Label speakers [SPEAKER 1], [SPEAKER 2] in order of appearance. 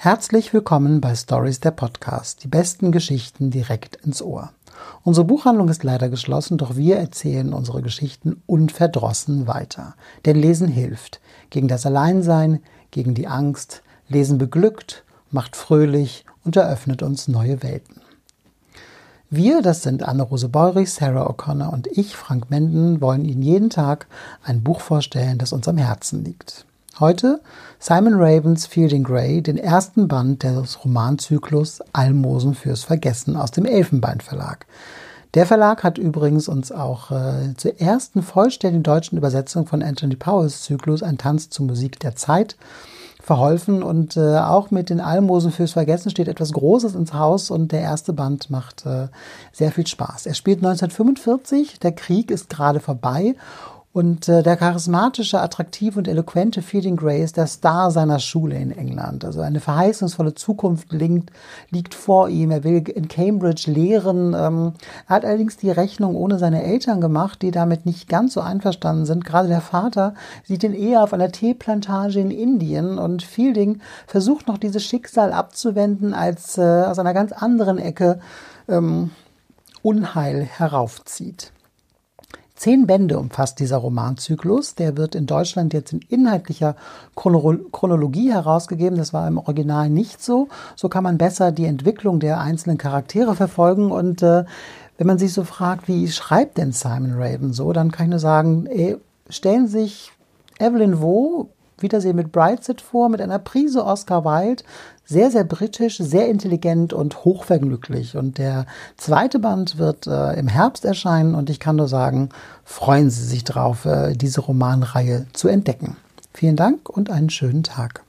[SPEAKER 1] Herzlich willkommen bei Stories der Podcast, die besten Geschichten direkt ins Ohr. Unsere Buchhandlung ist leider geschlossen, doch wir erzählen unsere Geschichten unverdrossen weiter. Denn Lesen hilft. Gegen das Alleinsein, gegen die Angst. Lesen beglückt, macht fröhlich und eröffnet uns neue Welten. Wir, das sind Anne-Rose Beurich, Sarah O'Connor und ich, Frank Menden, wollen Ihnen jeden Tag ein Buch vorstellen, das uns am Herzen liegt. Heute Simon Ravens Fielding Grey, den ersten Band des Romanzyklus Almosen fürs Vergessen aus dem Elfenbein Verlag. Der Verlag hat übrigens uns auch äh, zur ersten vollständigen deutschen Übersetzung von Anthony Powells Zyklus Ein Tanz zur Musik der Zeit verholfen und äh, auch mit den Almosen fürs Vergessen steht etwas Großes ins Haus und der erste Band macht äh, sehr viel Spaß. Er spielt 1945, der Krieg ist gerade vorbei und äh, der charismatische, attraktive und eloquente Feeding Gray ist der Star seiner Schule in England. Also eine verheißungsvolle Zukunft liegt, liegt vor ihm. Er will in Cambridge lehren. Ähm, er hat allerdings die Rechnung ohne seine Eltern gemacht, die damit nicht ganz so einverstanden sind. Gerade der Vater sieht ihn eher auf einer Teeplantage in Indien und Fielding versucht noch dieses Schicksal abzuwenden, als äh, aus einer ganz anderen Ecke ähm, Unheil heraufzieht. Zehn Bände umfasst dieser Romanzyklus. Der wird in Deutschland jetzt in inhaltlicher Chronologie herausgegeben. Das war im Original nicht so. So kann man besser die Entwicklung der einzelnen Charaktere verfolgen. Und äh, wenn man sich so fragt, wie schreibt denn Simon Raven so, dann kann ich nur sagen, ey, stellen sich Evelyn Waugh, Wiedersehen mit Brightside vor, mit einer Prise Oscar Wilde, sehr, sehr britisch, sehr intelligent und hochvergnüglich. Und der zweite Band wird äh, im Herbst erscheinen und ich kann nur sagen, freuen Sie sich drauf, äh, diese Romanreihe zu entdecken. Vielen Dank und einen schönen Tag.